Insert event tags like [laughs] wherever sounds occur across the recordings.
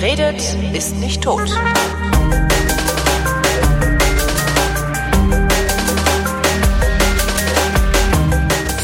Wer redet, ist nicht tot.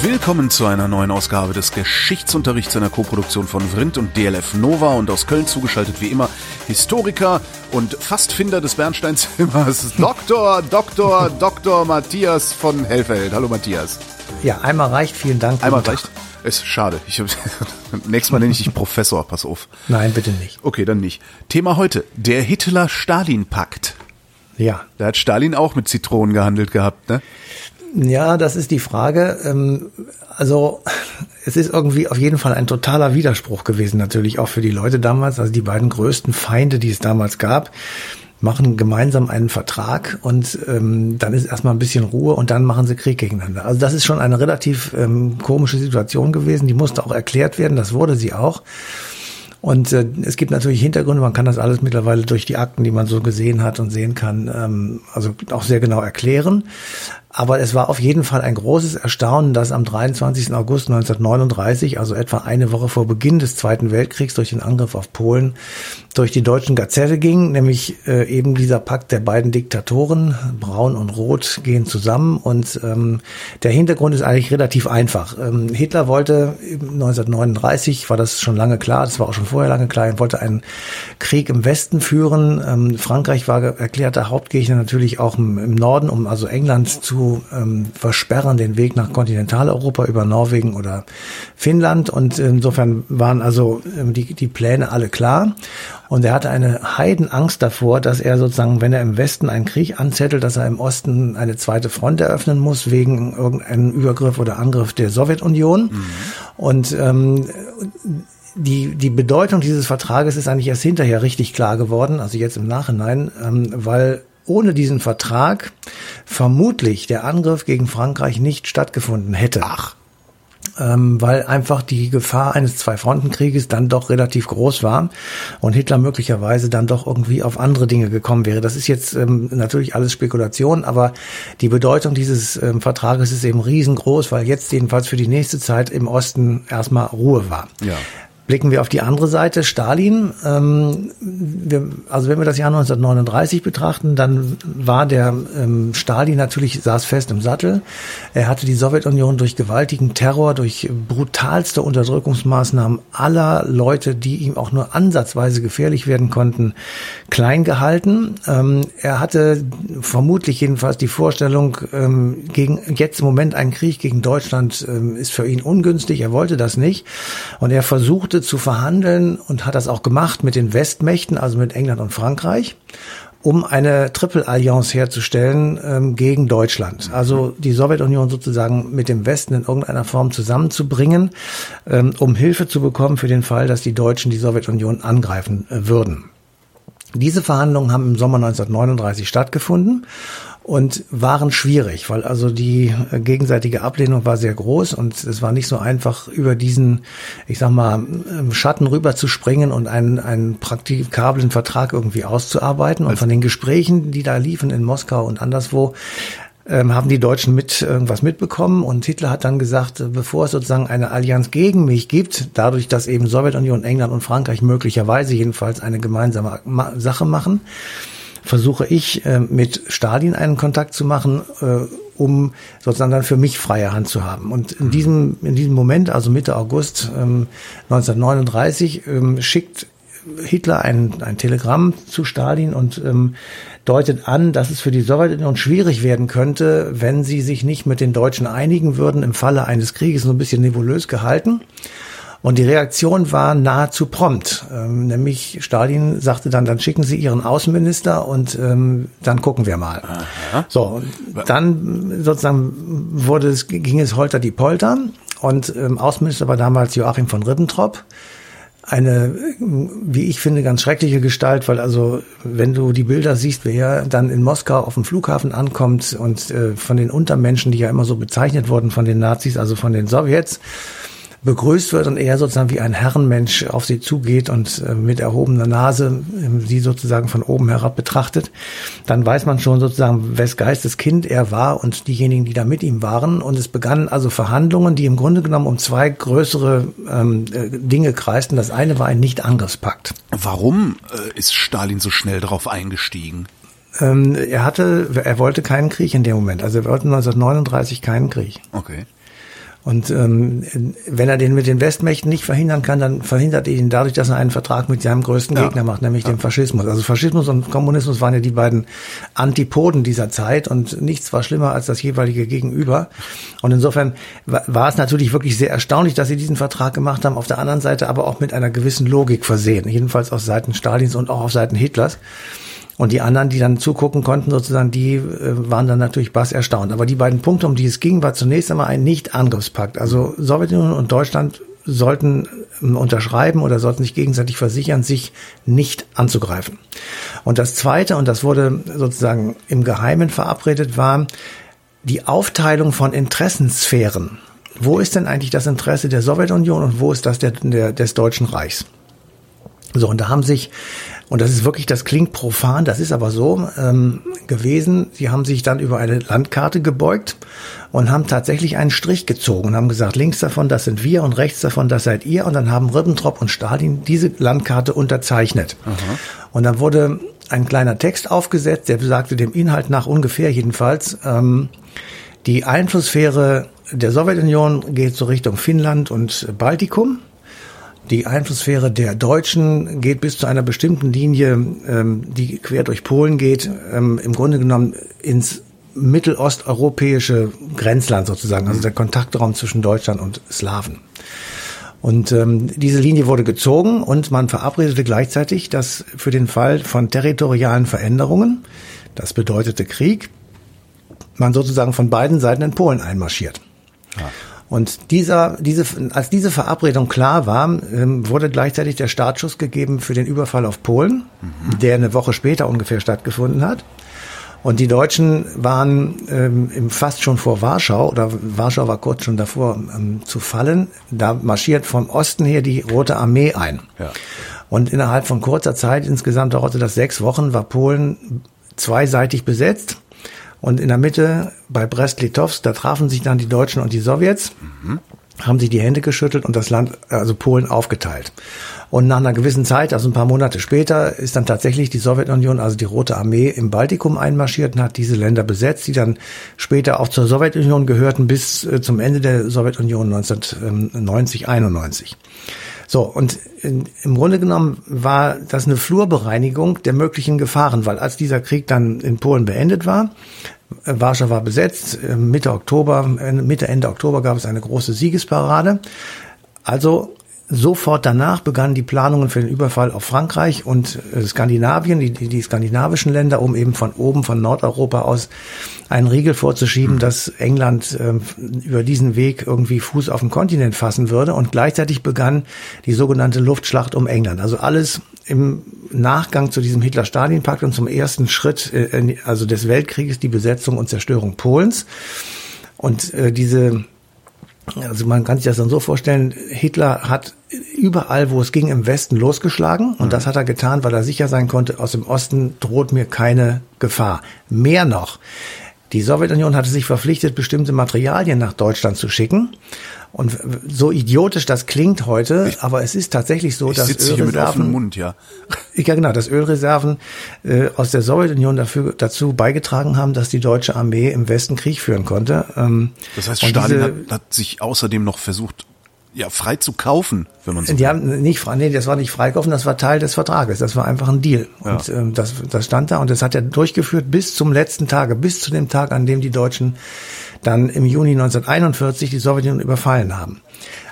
Willkommen zu einer neuen Ausgabe des Geschichtsunterrichts einer Koproduktion von Vrindt und DLF Nova und aus Köln zugeschaltet wie immer Historiker und Fastfinder des Bernsteinzimmers Dr. Dr. Dr. Matthias von Hellfeld. Hallo Matthias. Ja, einmal reicht, vielen Dank. Einmal reicht? Ist schade. Ich, [laughs] nächstes Mal nenne ich dich Professor, pass auf. Nein, bitte nicht. Okay, dann nicht. Thema heute, der Hitler-Stalin-Pakt. Ja. Da hat Stalin auch mit Zitronen gehandelt gehabt, ne? Ja, das ist die Frage. Ähm, also [laughs] es ist irgendwie auf jeden Fall ein totaler Widerspruch gewesen, natürlich auch für die Leute damals. Also die beiden größten Feinde, die es damals gab, machen gemeinsam einen Vertrag und ähm, dann ist erstmal ein bisschen Ruhe und dann machen sie Krieg gegeneinander. Also das ist schon eine relativ ähm, komische Situation gewesen, die musste auch erklärt werden, das wurde sie auch. Und äh, es gibt natürlich Hintergründe, man kann das alles mittlerweile durch die Akten, die man so gesehen hat und sehen kann, ähm, also auch sehr genau erklären. Aber es war auf jeden Fall ein großes Erstaunen, dass am 23. August 1939, also etwa eine Woche vor Beginn des Zweiten Weltkriegs durch den Angriff auf Polen, durch die deutschen Gazette ging, nämlich äh, eben dieser Pakt der beiden Diktatoren, Braun und Rot, gehen zusammen. Und ähm, der Hintergrund ist eigentlich relativ einfach. Ähm, Hitler wollte 1939, war das schon lange klar, das war auch schon vorher lange klar, er wollte einen Krieg im Westen führen. Ähm, Frankreich war erklärter Hauptgegner natürlich auch im, im Norden, um also England zu ähm, versperren, den Weg nach Kontinentaleuropa über Norwegen oder Finnland. Und insofern waren also ähm, die, die Pläne alle klar. Und er hatte eine Heidenangst davor, dass er sozusagen, wenn er im Westen einen Krieg anzettelt, dass er im Osten eine zweite Front eröffnen muss, wegen irgendeinem Übergriff oder Angriff der Sowjetunion. Mhm. Und ähm, die, die Bedeutung dieses Vertrages ist eigentlich erst hinterher richtig klar geworden, also jetzt im Nachhinein, ähm, weil ohne diesen Vertrag vermutlich der Angriff gegen Frankreich nicht stattgefunden hätte. Ach. Ähm, weil einfach die Gefahr eines Zwei-Fronten-Krieges dann doch relativ groß war und Hitler möglicherweise dann doch irgendwie auf andere Dinge gekommen wäre. Das ist jetzt ähm, natürlich alles Spekulation, aber die Bedeutung dieses ähm, Vertrages ist eben riesengroß, weil jetzt jedenfalls für die nächste Zeit im Osten erstmal Ruhe war. Ja. Blicken wir auf die andere Seite, Stalin. Ähm, wir, also wenn wir das Jahr 1939 betrachten, dann war der ähm, Stalin natürlich, saß fest im Sattel. Er hatte die Sowjetunion durch gewaltigen Terror, durch brutalste Unterdrückungsmaßnahmen aller Leute, die ihm auch nur ansatzweise gefährlich werden konnten, klein gehalten. Ähm, er hatte vermutlich jedenfalls die Vorstellung, ähm, gegen jetzt im Moment ein Krieg gegen Deutschland ähm, ist für ihn ungünstig. Er wollte das nicht. Und er versuchte versuchte zu verhandeln und hat das auch gemacht mit den Westmächten, also mit England und Frankreich, um eine Triple-Allianz herzustellen ähm, gegen Deutschland. Also die Sowjetunion sozusagen mit dem Westen in irgendeiner Form zusammenzubringen, ähm, um Hilfe zu bekommen für den Fall, dass die Deutschen die Sowjetunion angreifen äh, würden. Diese Verhandlungen haben im Sommer 1939 stattgefunden und waren schwierig, weil also die äh, gegenseitige Ablehnung war sehr groß und es war nicht so einfach, über diesen, ich sag mal, ähm, Schatten rüber zu springen und einen, einen praktikablen Vertrag irgendwie auszuarbeiten. Und von den Gesprächen, die da liefen in Moskau und anderswo, ähm, haben die Deutschen mit irgendwas mitbekommen und Hitler hat dann gesagt, äh, bevor es sozusagen eine Allianz gegen mich gibt, dadurch, dass eben Sowjetunion, England und Frankreich möglicherweise jedenfalls eine gemeinsame Sache machen, versuche ich äh, mit Stalin einen Kontakt zu machen, äh, um sozusagen dann für mich freie Hand zu haben. Und in mhm. diesem, in diesem Moment, also Mitte August ähm, 1939, ähm, schickt Hitler ein, ein Telegramm zu Stalin und ähm, deutet an, dass es für die Sowjetunion schwierig werden könnte, wenn sie sich nicht mit den Deutschen einigen würden im Falle eines Krieges, so ein bisschen nebulös gehalten. Und die Reaktion war nahezu prompt. Ähm, nämlich Stalin sagte dann, dann schicken Sie Ihren Außenminister und ähm, dann gucken wir mal. Aha. So, dann sozusagen wurde es, ging es holter die Polter und ähm, Außenminister war damals Joachim von Ribbentrop eine, wie ich finde, ganz schreckliche Gestalt, weil also, wenn du die Bilder siehst, wer dann in Moskau auf dem Flughafen ankommt und äh, von den Untermenschen, die ja immer so bezeichnet wurden von den Nazis, also von den Sowjets, begrüßt wird und er sozusagen wie ein Herrenmensch auf sie zugeht und äh, mit erhobener Nase äh, sie sozusagen von oben herab betrachtet, dann weiß man schon sozusagen, wes Geistes Kind er war und diejenigen, die da mit ihm waren. Und es begannen also Verhandlungen, die im Grunde genommen um zwei größere ähm, äh, Dinge kreisten. Das eine war ein Nicht-Angriffspakt. Warum äh, ist Stalin so schnell darauf eingestiegen? Ähm, er hatte, er wollte keinen Krieg in dem Moment. Also er wollte 1939 keinen Krieg. Okay. Und ähm, wenn er den mit den Westmächten nicht verhindern kann, dann verhindert er ihn dadurch, dass er einen Vertrag mit seinem größten Gegner macht, nämlich ja. dem Faschismus. Also Faschismus und Kommunismus waren ja die beiden Antipoden dieser Zeit und nichts war schlimmer als das jeweilige Gegenüber. Und insofern war es natürlich wirklich sehr erstaunlich, dass sie diesen Vertrag gemacht haben. Auf der anderen Seite aber auch mit einer gewissen Logik versehen, jedenfalls auf Seiten Stalins und auch auf Seiten Hitlers. Und die anderen, die dann zugucken konnten, sozusagen, die äh, waren dann natürlich bass erstaunt. Aber die beiden Punkte, um die es ging, war zunächst einmal ein Nicht-Angriffspakt. Also Sowjetunion und Deutschland sollten ähm, unterschreiben oder sollten sich gegenseitig versichern, sich nicht anzugreifen. Und das Zweite, und das wurde sozusagen im Geheimen verabredet, war die Aufteilung von Interessensphären. Wo ist denn eigentlich das Interesse der Sowjetunion und wo ist das der, der, des Deutschen Reichs? So, und da haben sich und das ist wirklich, das klingt profan, das ist aber so ähm, gewesen. Sie haben sich dann über eine Landkarte gebeugt und haben tatsächlich einen Strich gezogen und haben gesagt, links davon, das sind wir und rechts davon, das seid ihr. Und dann haben Ribbentrop und Stalin diese Landkarte unterzeichnet. Aha. Und dann wurde ein kleiner Text aufgesetzt, der besagte dem Inhalt nach ungefähr jedenfalls, ähm, die Einflusssphäre der Sowjetunion geht so Richtung Finnland und Baltikum. Die Einflusssphäre der Deutschen geht bis zu einer bestimmten Linie, ähm, die quer durch Polen geht, ähm, im Grunde genommen ins mittelosteuropäische Grenzland sozusagen, also der Kontaktraum zwischen Deutschland und Slawen. Und ähm, diese Linie wurde gezogen und man verabredete gleichzeitig, dass für den Fall von territorialen Veränderungen, das bedeutete Krieg, man sozusagen von beiden Seiten in Polen einmarschiert. Ja. Und dieser, diese, als diese Verabredung klar war, ähm, wurde gleichzeitig der Startschuss gegeben für den Überfall auf Polen, mhm. der eine Woche später ungefähr stattgefunden hat. Und die Deutschen waren ähm, fast schon vor Warschau, oder Warschau war kurz schon davor ähm, zu fallen. Da marschiert vom Osten her die Rote Armee ein. Ja. Und innerhalb von kurzer Zeit, insgesamt dauerte das sechs Wochen, war Polen zweiseitig besetzt. Und in der Mitte bei Brest-Litovsk, da trafen sich dann die Deutschen und die Sowjets, mhm. haben sich die Hände geschüttelt und das Land, also Polen, aufgeteilt. Und nach einer gewissen Zeit, also ein paar Monate später, ist dann tatsächlich die Sowjetunion, also die Rote Armee im Baltikum einmarschiert und hat diese Länder besetzt, die dann später auch zur Sowjetunion gehörten bis äh, zum Ende der Sowjetunion 1990, 91. So, und in, im Grunde genommen war das eine Flurbereinigung der möglichen Gefahren, weil als dieser Krieg dann in Polen beendet war, äh, Warschau war besetzt, äh, Mitte Oktober, Mitte, Ende Oktober gab es eine große Siegesparade. Also Sofort danach begannen die Planungen für den Überfall auf Frankreich und äh, Skandinavien, die, die skandinavischen Länder, um eben von oben, von Nordeuropa aus einen Riegel vorzuschieben, mhm. dass England äh, über diesen Weg irgendwie Fuß auf den Kontinent fassen würde. Und gleichzeitig begann die sogenannte Luftschlacht um England. Also alles im Nachgang zu diesem Hitler-Stalin-Pakt und zum ersten Schritt, äh, also des Weltkrieges, die Besetzung und Zerstörung Polens. Und äh, diese also man kann sich das dann so vorstellen, Hitler hat überall, wo es ging, im Westen losgeschlagen. Und mhm. das hat er getan, weil er sicher sein konnte, aus dem Osten droht mir keine Gefahr. Mehr noch, die Sowjetunion hatte sich verpflichtet, bestimmte Materialien nach Deutschland zu schicken. Und so idiotisch das klingt heute, ich, aber es ist tatsächlich so, dass Ölreserven, Mund, ja. [laughs] ja genau, dass Ölreserven äh, aus der Sowjetunion dafür dazu beigetragen haben, dass die deutsche Armee im Westen Krieg führen konnte. Ähm, das heißt, Stalin diese, hat, hat sich außerdem noch versucht, ja, frei zu kaufen, wenn man so Die will. haben nicht frei, nee, das war nicht freikaufen, das war Teil des Vertrages. Das war einfach ein Deal. Ja. Und ähm, das, das stand da und das hat er durchgeführt bis zum letzten Tage, bis zu dem Tag, an dem die Deutschen dann im Juni 1941 die Sowjetunion überfallen haben.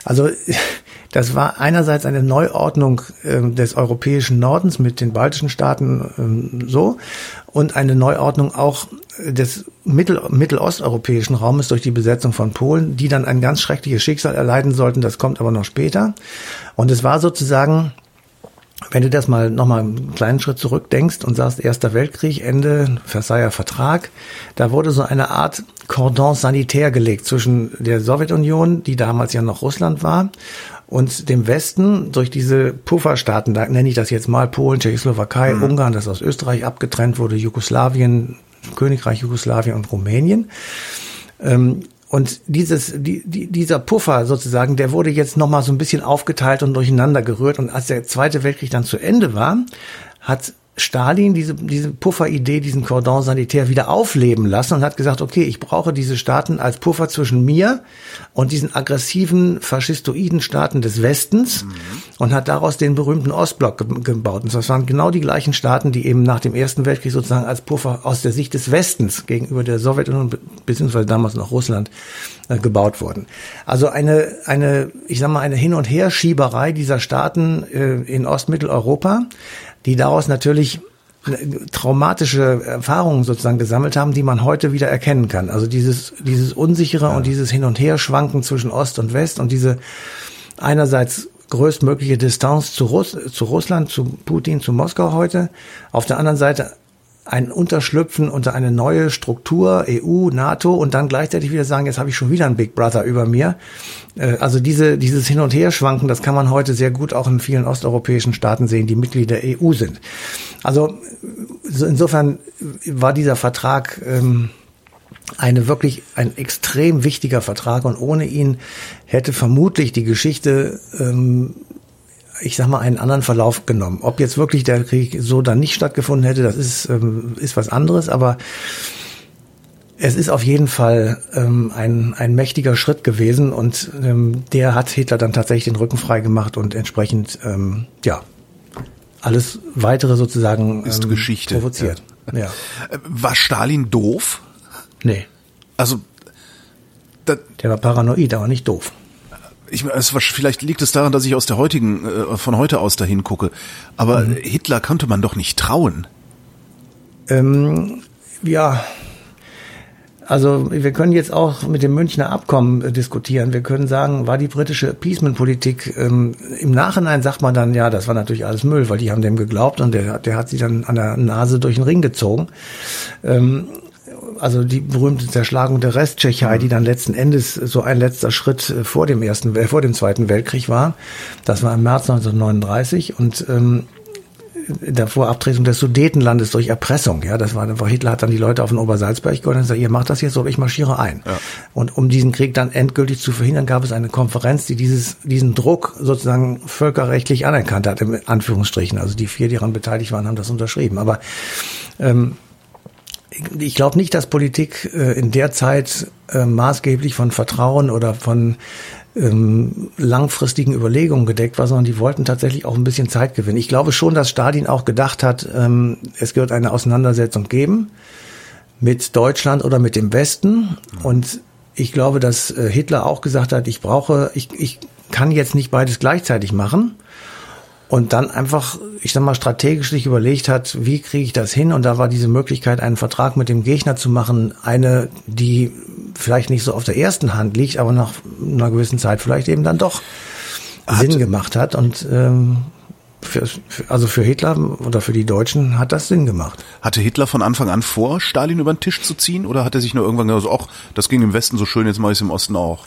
Also [laughs] das war einerseits eine Neuordnung äh, des europäischen Nordens mit den baltischen Staaten äh, so und eine Neuordnung auch des mittel mittelosteuropäischen Raumes durch die Besetzung von Polen, die dann ein ganz schreckliches Schicksal erleiden sollten. Das kommt aber noch später. Und es war sozusagen wenn du das mal nochmal einen kleinen Schritt zurückdenkst und sagst, Erster Weltkrieg, Ende, Versailler Vertrag, da wurde so eine Art Cordon sanitär gelegt zwischen der Sowjetunion, die damals ja noch Russland war, und dem Westen durch diese Pufferstaaten, da nenne ich das jetzt mal Polen, Tschechoslowakei, mhm. Ungarn, das aus Österreich abgetrennt wurde, Jugoslawien, Königreich Jugoslawien und Rumänien. Ähm, und dieses, die, die, dieser Puffer sozusagen, der wurde jetzt nochmal so ein bisschen aufgeteilt und durcheinander gerührt. Und als der Zweite Weltkrieg dann zu Ende war, hat Stalin diese, diese Pufferidee, diesen Cordon sanitär wieder aufleben lassen und hat gesagt, okay, ich brauche diese Staaten als Puffer zwischen mir und diesen aggressiven faschistoiden Staaten des Westens mhm. und hat daraus den berühmten Ostblock ge gebaut. Und das waren genau die gleichen Staaten, die eben nach dem Ersten Weltkrieg sozusagen als Puffer aus der Sicht des Westens gegenüber der Sowjetunion beziehungsweise damals noch Russland äh, gebaut wurden. Also eine, eine, ich sag mal, eine Hin- und Herschieberei dieser Staaten äh, in Ostmitteleuropa die daraus natürlich traumatische Erfahrungen sozusagen gesammelt haben, die man heute wieder erkennen kann. Also dieses, dieses unsichere ja. und dieses Hin- und Herschwanken zwischen Ost und West und diese einerseits größtmögliche Distanz zu, Russ zu Russland, zu Putin, zu Moskau heute. Auf der anderen Seite ein Unterschlüpfen unter eine neue Struktur, EU, NATO und dann gleichzeitig wieder sagen, jetzt habe ich schon wieder einen Big Brother über mir. Äh, also diese, dieses Hin- und Herschwanken, das kann man heute sehr gut auch in vielen osteuropäischen Staaten sehen, die Mitglieder der EU sind. Also insofern war dieser Vertrag ähm, eine wirklich ein extrem wichtiger Vertrag und ohne ihn hätte vermutlich die Geschichte ähm, ich sag mal, einen anderen Verlauf genommen. Ob jetzt wirklich der Krieg so dann nicht stattgefunden hätte, das ist, ähm, ist was anderes, aber es ist auf jeden Fall ähm, ein, ein mächtiger Schritt gewesen und ähm, der hat Hitler dann tatsächlich den Rücken frei gemacht und entsprechend, ähm, ja, alles weitere sozusagen ist ähm, Geschichte. provoziert. Ja. ja. Äh, war Stalin doof? Nee. Also, der war paranoid, aber nicht doof ich, es, vielleicht liegt es daran, dass ich aus der heutigen, äh, von heute aus dahin gucke. Aber mhm. Hitler konnte man doch nicht trauen. Ähm, ja, also wir können jetzt auch mit dem Münchner Abkommen äh, diskutieren. Wir können sagen, war die britische Appeasement-Politik, ähm, im Nachhinein sagt man dann, ja, das war natürlich alles Müll, weil die haben dem geglaubt und der, der hat sie dann an der Nase durch den Ring gezogen. Ähm, also die berühmte Zerschlagung der Resttschechei, die dann letzten Endes so ein letzter Schritt äh, vor dem ersten, vor dem Zweiten Weltkrieg war. Das war im März 1939 und ähm, davor Abtretung des Sudetenlandes durch Erpressung. Ja, das war, Hitler hat dann die Leute auf den Obersalzberg geholt und gesagt, ihr macht das jetzt, so ich marschiere ein. Ja. Und um diesen Krieg dann endgültig zu verhindern, gab es eine Konferenz, die dieses, diesen Druck sozusagen völkerrechtlich anerkannt hat, in Anführungsstrichen. Also die vier, die daran beteiligt waren, haben das unterschrieben. Aber ähm, ich glaube nicht, dass Politik äh, in der Zeit äh, maßgeblich von Vertrauen oder von ähm, langfristigen Überlegungen gedeckt war, sondern die wollten tatsächlich auch ein bisschen Zeit gewinnen. Ich glaube schon, dass Stalin auch gedacht hat, ähm, es wird eine Auseinandersetzung geben mit Deutschland oder mit dem Westen. Und ich glaube, dass äh, Hitler auch gesagt hat, ich brauche, ich, ich kann jetzt nicht beides gleichzeitig machen und dann einfach, ich sag mal, strategisch sich überlegt hat, wie kriege ich das hin? Und da war diese Möglichkeit, einen Vertrag mit dem Gegner zu machen, eine, die vielleicht nicht so auf der ersten Hand liegt, aber nach einer gewissen Zeit vielleicht eben dann doch hat, Sinn gemacht hat. Und ähm, für, also für Hitler oder für die Deutschen hat das Sinn gemacht. Hatte Hitler von Anfang an vor, Stalin über den Tisch zu ziehen? Oder hat er sich nur irgendwann gesagt, ach, das ging im Westen so schön, jetzt mache ich es im Osten auch?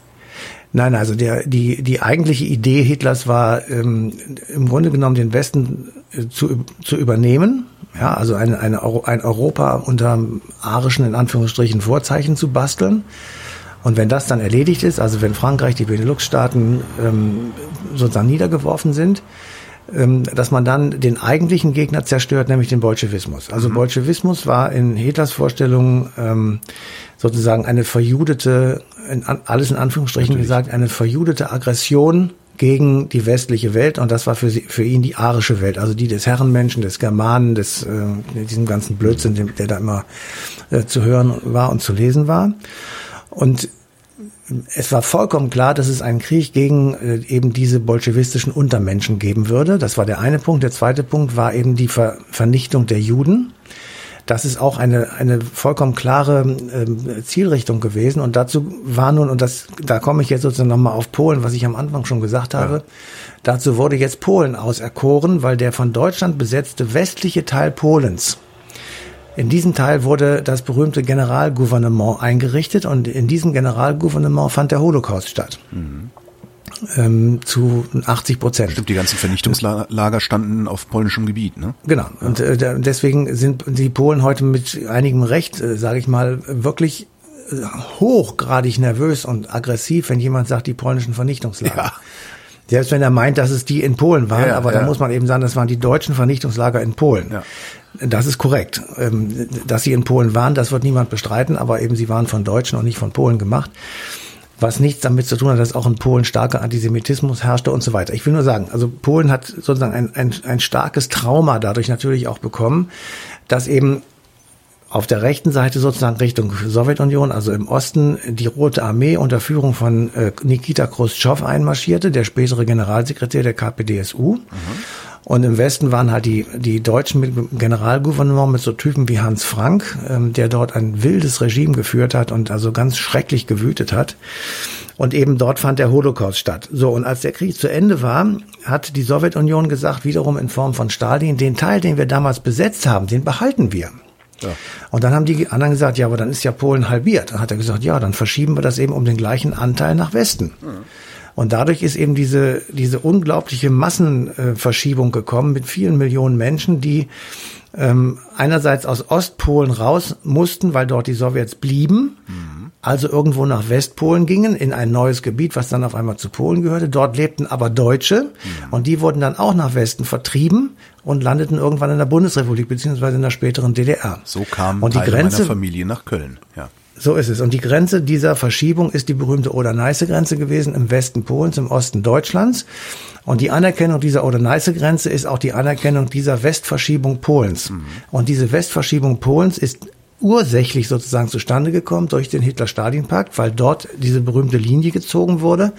Nein, also der, die, die eigentliche Idee Hitlers war ähm, im Grunde genommen den Westen äh, zu, zu übernehmen, ja, also eine, eine, ein Europa unter arischen, in Anführungsstrichen, Vorzeichen zu basteln. Und wenn das dann erledigt ist, also wenn Frankreich, die Benelux-Staaten ähm, sozusagen niedergeworfen sind, dass man dann den eigentlichen Gegner zerstört, nämlich den Bolschewismus. Also mhm. Bolschewismus war in Hitlers Vorstellung ähm, sozusagen eine verjudete, in, alles in Anführungsstrichen Natürlich. gesagt, eine verjudete Aggression gegen die westliche Welt und das war für, sie, für ihn die arische Welt, also die des Herrenmenschen, des Germanen, des äh, diesem ganzen Blödsinn, der, der da immer äh, zu hören war und zu lesen war. Und es war vollkommen klar, dass es einen Krieg gegen äh, eben diese bolschewistischen Untermenschen geben würde. Das war der eine Punkt. Der zweite Punkt war eben die Ver Vernichtung der Juden. Das ist auch eine, eine vollkommen klare äh, Zielrichtung gewesen. Und dazu war nun, und das, da komme ich jetzt sozusagen nochmal auf Polen, was ich am Anfang schon gesagt habe. Ja. Dazu wurde jetzt Polen auserkoren, weil der von Deutschland besetzte westliche Teil Polens, in diesem Teil wurde das berühmte Generalgouvernement eingerichtet und in diesem Generalgouvernement fand der Holocaust statt. Mhm. Ähm, zu 80 Prozent. Stimmt, die ganzen Vernichtungslager standen auf polnischem Gebiet, ne? Genau. Und äh, deswegen sind die Polen heute mit einigem Recht, äh, sage ich mal, wirklich äh, hochgradig nervös und aggressiv, wenn jemand sagt, die polnischen Vernichtungslager. Ja. Selbst wenn er meint, dass es die in Polen waren, ja, aber ja. da muss man eben sagen, das waren die deutschen Vernichtungslager in Polen. Ja. Das ist korrekt. Ähm, dass sie in Polen waren, das wird niemand bestreiten, aber eben sie waren von Deutschen und nicht von Polen gemacht. Was nichts damit zu tun hat, dass auch in Polen starker Antisemitismus herrschte und so weiter. Ich will nur sagen, also Polen hat sozusagen ein, ein, ein starkes Trauma dadurch natürlich auch bekommen, dass eben auf der rechten Seite sozusagen Richtung Sowjetunion, also im Osten, die Rote Armee unter Führung von äh, Nikita Khrushchev einmarschierte, der spätere Generalsekretär der KPDSU. Mhm. Und im Westen waren halt die, die Deutschen mit Generalgouvernement mit so Typen wie Hans Frank, ähm, der dort ein wildes Regime geführt hat und also ganz schrecklich gewütet hat. Und eben dort fand der Holocaust statt. So, und als der Krieg zu Ende war, hat die Sowjetunion gesagt, wiederum in Form von Stalin, den Teil, den wir damals besetzt haben, den behalten wir. Ja. Und dann haben die anderen gesagt, ja, aber dann ist ja Polen halbiert. Dann hat er gesagt, ja, dann verschieben wir das eben um den gleichen Anteil nach Westen. Mhm. Und dadurch ist eben diese, diese unglaubliche Massenverschiebung gekommen mit vielen Millionen Menschen, die ähm, einerseits aus Ostpolen raus mussten, weil dort die Sowjets blieben, mhm. also irgendwo nach Westpolen gingen, in ein neues Gebiet, was dann auf einmal zu Polen gehörte. Dort lebten aber Deutsche mhm. und die wurden dann auch nach Westen vertrieben und landeten irgendwann in der Bundesrepublik beziehungsweise in der späteren DDR. So kam und die Teile Grenze, meiner Familie nach Köln. Ja. So ist es. Und die Grenze dieser Verschiebung ist die berühmte Oder-Neiße-Grenze gewesen im Westen Polens, im Osten Deutschlands. Und die Anerkennung dieser Oder-Neiße-Grenze ist auch die Anerkennung dieser Westverschiebung Polens. Mhm. Und diese Westverschiebung Polens ist ursächlich sozusagen zustande gekommen durch den Hitler-Stalin-Pakt, weil dort diese berühmte Linie gezogen wurde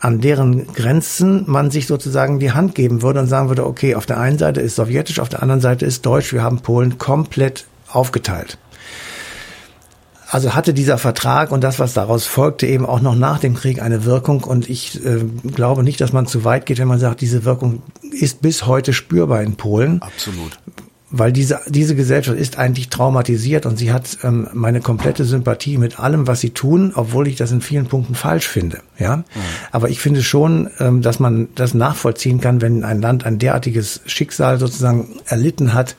an deren Grenzen man sich sozusagen die Hand geben würde und sagen würde, okay, auf der einen Seite ist sowjetisch, auf der anderen Seite ist deutsch, wir haben Polen komplett aufgeteilt. Also hatte dieser Vertrag und das, was daraus folgte, eben auch noch nach dem Krieg eine Wirkung. Und ich äh, glaube nicht, dass man zu weit geht, wenn man sagt, diese Wirkung ist bis heute spürbar in Polen. Absolut. Weil diese, diese Gesellschaft ist eigentlich traumatisiert und sie hat ähm, meine komplette Sympathie mit allem, was sie tun, obwohl ich das in vielen Punkten falsch finde. Ja, mhm. aber ich finde schon, ähm, dass man das nachvollziehen kann, wenn ein Land ein derartiges Schicksal sozusagen erlitten hat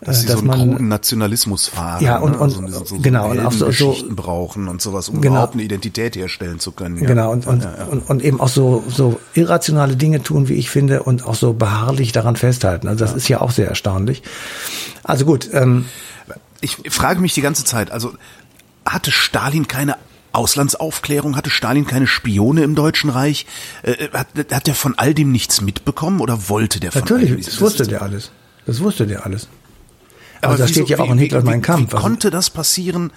dass äh, sie dass so einen man, kruden Nationalismus fahren. Ja, und, ne? und, also so, so genau, und auch so, so brauchen und sowas, um genau, überhaupt eine Identität herstellen zu können. Ja. Genau, und, und, ja, ja. und, und eben auch so, so irrationale Dinge tun, wie ich finde, und auch so beharrlich daran festhalten. Also das ist ja auch sehr erstaunlich. Also gut. Ähm, ich frage mich die ganze Zeit, also hatte Stalin keine Auslandsaufklärung? Hatte Stalin keine Spione im Deutschen Reich? Äh, hat, hat der von all dem nichts mitbekommen oder wollte der von Natürlich, das wusste der alles. Das wusste der alles. Aber also das steht ja auch in Hitler mein Kampf. Wie also konnte das passieren,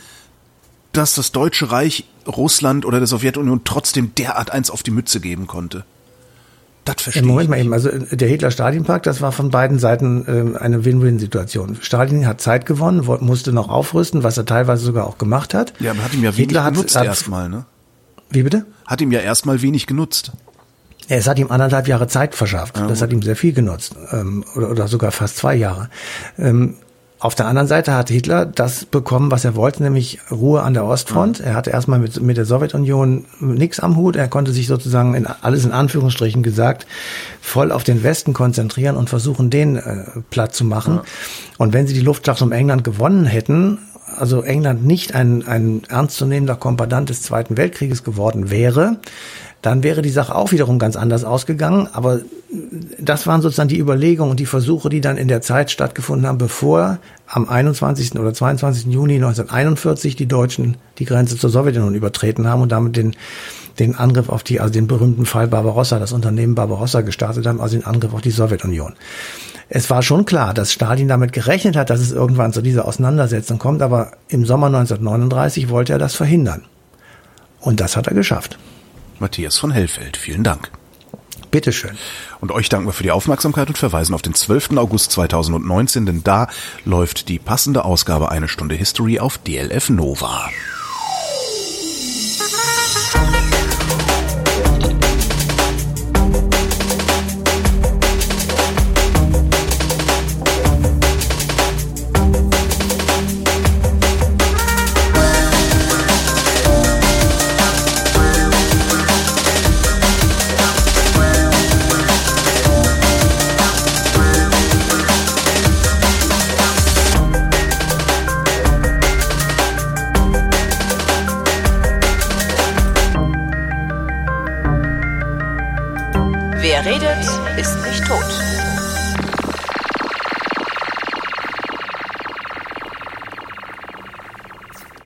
dass das Deutsche Reich Russland oder der Sowjetunion trotzdem derart eins auf die Mütze geben konnte? Das verstehe Moment mal eben, also äh, der Hitler-Stalin-Pakt, das war von beiden Seiten äh, eine Win-Win-Situation. Stalin hat Zeit gewonnen, musste noch aufrüsten, was er teilweise sogar auch gemacht hat. Ja, aber hat ihm ja wenig Hitler genutzt erstmal, ne? Wie bitte? Hat ihm ja erstmal wenig genutzt. Es hat ihm anderthalb Jahre Zeit verschafft. Ja, das hat ihm sehr viel genutzt. Ähm, oder, oder sogar fast zwei Jahre. Ähm, auf der anderen Seite hat Hitler das bekommen, was er wollte, nämlich Ruhe an der Ostfront. Mhm. Er hatte erstmal mit, mit der Sowjetunion nichts am Hut. Er konnte sich sozusagen in alles in Anführungsstrichen gesagt voll auf den Westen konzentrieren und versuchen, den äh, platt zu machen. Ja. Und wenn sie die Luftschlacht um England gewonnen hätten, also England nicht ein, ein ernstzunehmender Kompandant des Zweiten Weltkrieges geworden wäre, dann wäre die Sache auch wiederum ganz anders ausgegangen. Aber das waren sozusagen die Überlegungen und die Versuche, die dann in der Zeit stattgefunden haben, bevor am 21. oder 22. Juni 1941 die Deutschen die Grenze zur Sowjetunion übertreten haben und damit den, den Angriff auf die, also den berühmten Fall Barbarossa, das Unternehmen Barbarossa gestartet haben, also den Angriff auf die Sowjetunion. Es war schon klar, dass Stalin damit gerechnet hat, dass es irgendwann zu dieser Auseinandersetzung kommt, aber im Sommer 1939 wollte er das verhindern. Und das hat er geschafft. Matthias von Hellfeld. Vielen Dank. Bitteschön. Und euch danken wir für die Aufmerksamkeit und verweisen auf den 12. August 2019, denn da läuft die passende Ausgabe Eine Stunde History auf DLF Nova.